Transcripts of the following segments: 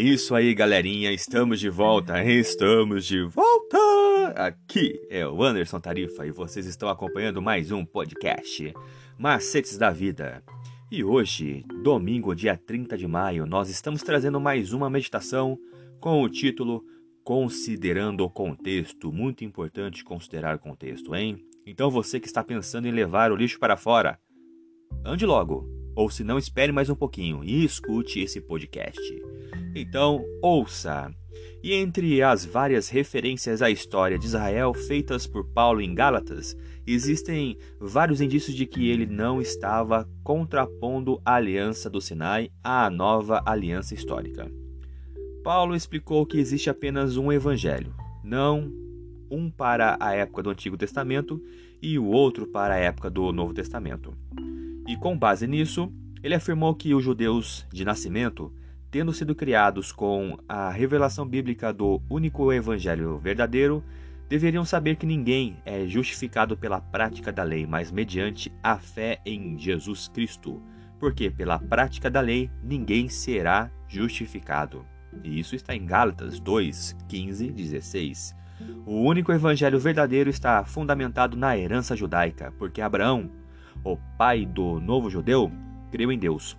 isso aí, galerinha. Estamos de volta. Estamos de volta. Aqui é o Anderson Tarifa e vocês estão acompanhando mais um podcast Macetes da Vida. E hoje, domingo, dia 30 de maio, nós estamos trazendo mais uma meditação com o título Considerando o Contexto. Muito importante considerar o contexto, hein? Então você que está pensando em levar o lixo para fora, ande logo. Ou se não, espere mais um pouquinho e escute esse podcast. Então, ouça. E entre as várias referências à história de Israel feitas por Paulo em Gálatas, existem vários indícios de que ele não estava contrapondo a aliança do Sinai à nova aliança histórica. Paulo explicou que existe apenas um evangelho, não um para a época do Antigo Testamento e o outro para a época do Novo Testamento. E com base nisso, ele afirmou que os judeus de nascimento tendo sido criados com a revelação bíblica do único evangelho verdadeiro, deveriam saber que ninguém é justificado pela prática da lei, mas mediante a fé em Jesus Cristo. Porque pela prática da lei ninguém será justificado. E isso está em Gálatas 2, 15, 16. O único evangelho verdadeiro está fundamentado na herança judaica, porque Abraão, o pai do novo judeu, creu em Deus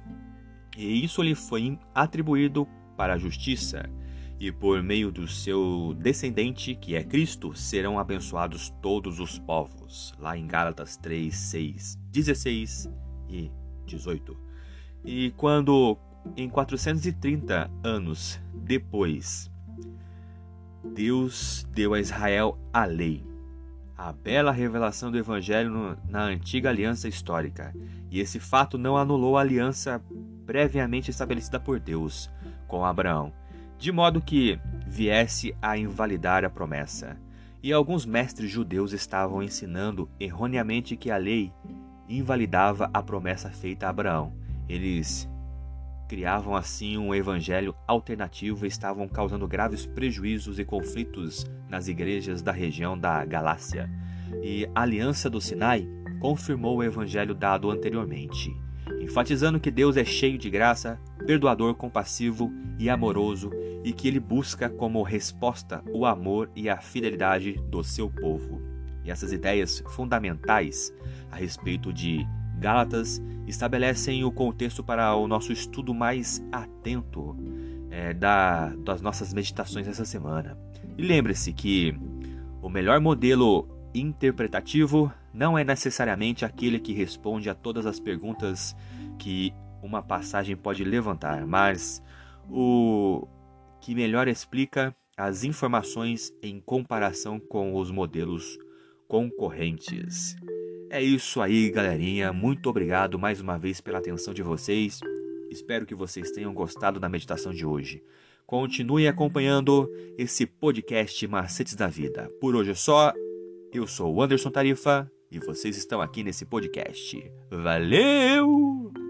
e isso lhe foi atribuído para a justiça, e por meio do seu descendente, que é Cristo, serão abençoados todos os povos. Lá em Gálatas 3, 6, 16 e 18. E quando, em 430 anos depois, Deus deu a Israel a lei, a bela revelação do Evangelho na antiga aliança histórica, e esse fato não anulou a aliança previamente estabelecida por Deus com Abraão, de modo que viesse a invalidar a promessa. E alguns mestres judeus estavam ensinando erroneamente que a lei invalidava a promessa feita a Abraão. Eles criavam assim um evangelho alternativo e estavam causando graves prejuízos e conflitos nas igrejas da região da Galácia. E a Aliança do Sinai confirmou o evangelho dado anteriormente, enfatizando que Deus é cheio de graça, perdoador, compassivo e amoroso e que ele busca como resposta o amor e a fidelidade do seu povo. E essas ideias fundamentais a respeito de Gálatas estabelecem o contexto para o nosso estudo mais atento é, da, das nossas meditações essa semana. E lembre-se que o melhor modelo interpretativo não é necessariamente aquele que responde a todas as perguntas que uma passagem pode levantar, mas o que melhor explica as informações em comparação com os modelos concorrentes. É isso aí, galerinha. Muito obrigado mais uma vez pela atenção de vocês. Espero que vocês tenham gostado da meditação de hoje. Continue acompanhando esse podcast Macetes da Vida. Por hoje é só. Eu sou o Anderson Tarifa e vocês estão aqui nesse podcast. Valeu!